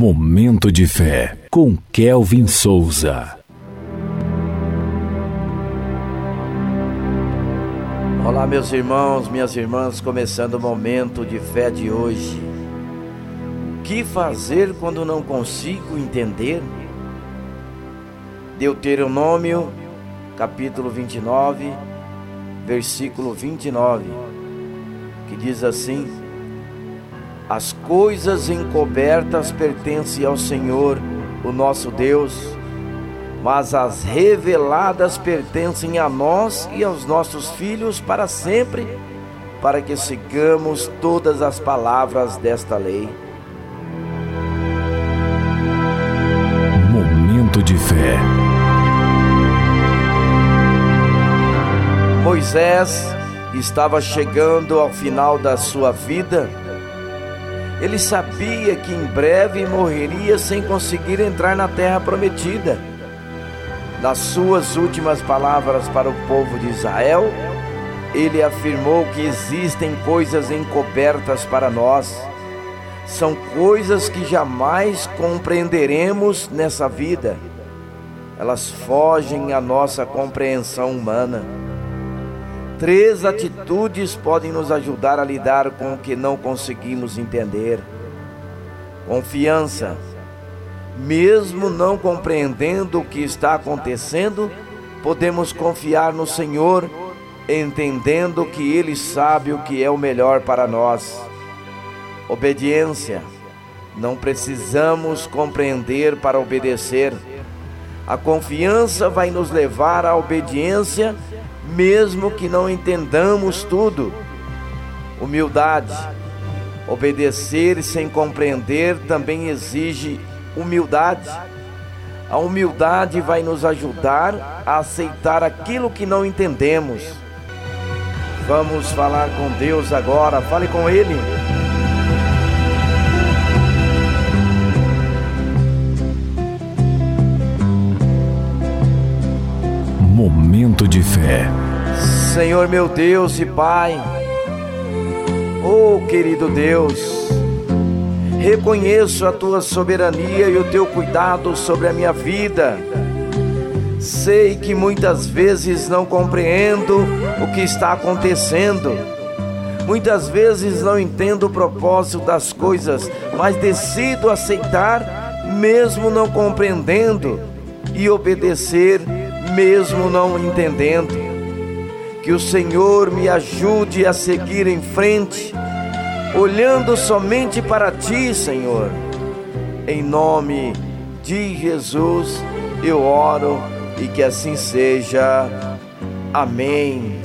Momento de fé com Kelvin Souza. Olá, meus irmãos, minhas irmãs, começando o momento de fé de hoje. O que fazer quando não consigo entender? Deuteronômio, capítulo 29, versículo 29, que diz assim: As coisas encobertas pertencem ao Senhor, o nosso Deus, mas as reveladas pertencem a nós e aos nossos filhos para sempre, para que sigamos todas as palavras desta lei. Momento de fé. Moisés estava chegando ao final da sua vida. Ele sabia que em breve morreria sem conseguir entrar na terra prometida. Nas suas últimas palavras para o povo de Israel, ele afirmou que existem coisas encobertas para nós. São coisas que jamais compreenderemos nessa vida. Elas fogem à nossa compreensão humana. Três atitudes podem nos ajudar a lidar com o que não conseguimos entender. Confiança. Mesmo não compreendendo o que está acontecendo, podemos confiar no Senhor, entendendo que Ele sabe o que é o melhor para nós. Obediência. Não precisamos compreender para obedecer. A confiança vai nos levar à obediência mesmo que não entendamos tudo. Humildade. Obedecer sem compreender também exige humildade. A humildade vai nos ajudar a aceitar aquilo que não entendemos. Vamos falar com Deus agora, fale com Ele. Fé. Senhor meu Deus e Pai, oh querido Deus, reconheço a tua soberania e o teu cuidado sobre a minha vida. Sei que muitas vezes não compreendo o que está acontecendo. Muitas vezes não entendo o propósito das coisas, mas decido aceitar, mesmo não compreendendo, e obedecer mesmo não entendendo. Que o Senhor me ajude a seguir em frente, olhando somente para Ti, Senhor. Em nome de Jesus eu oro e que assim seja. Amém.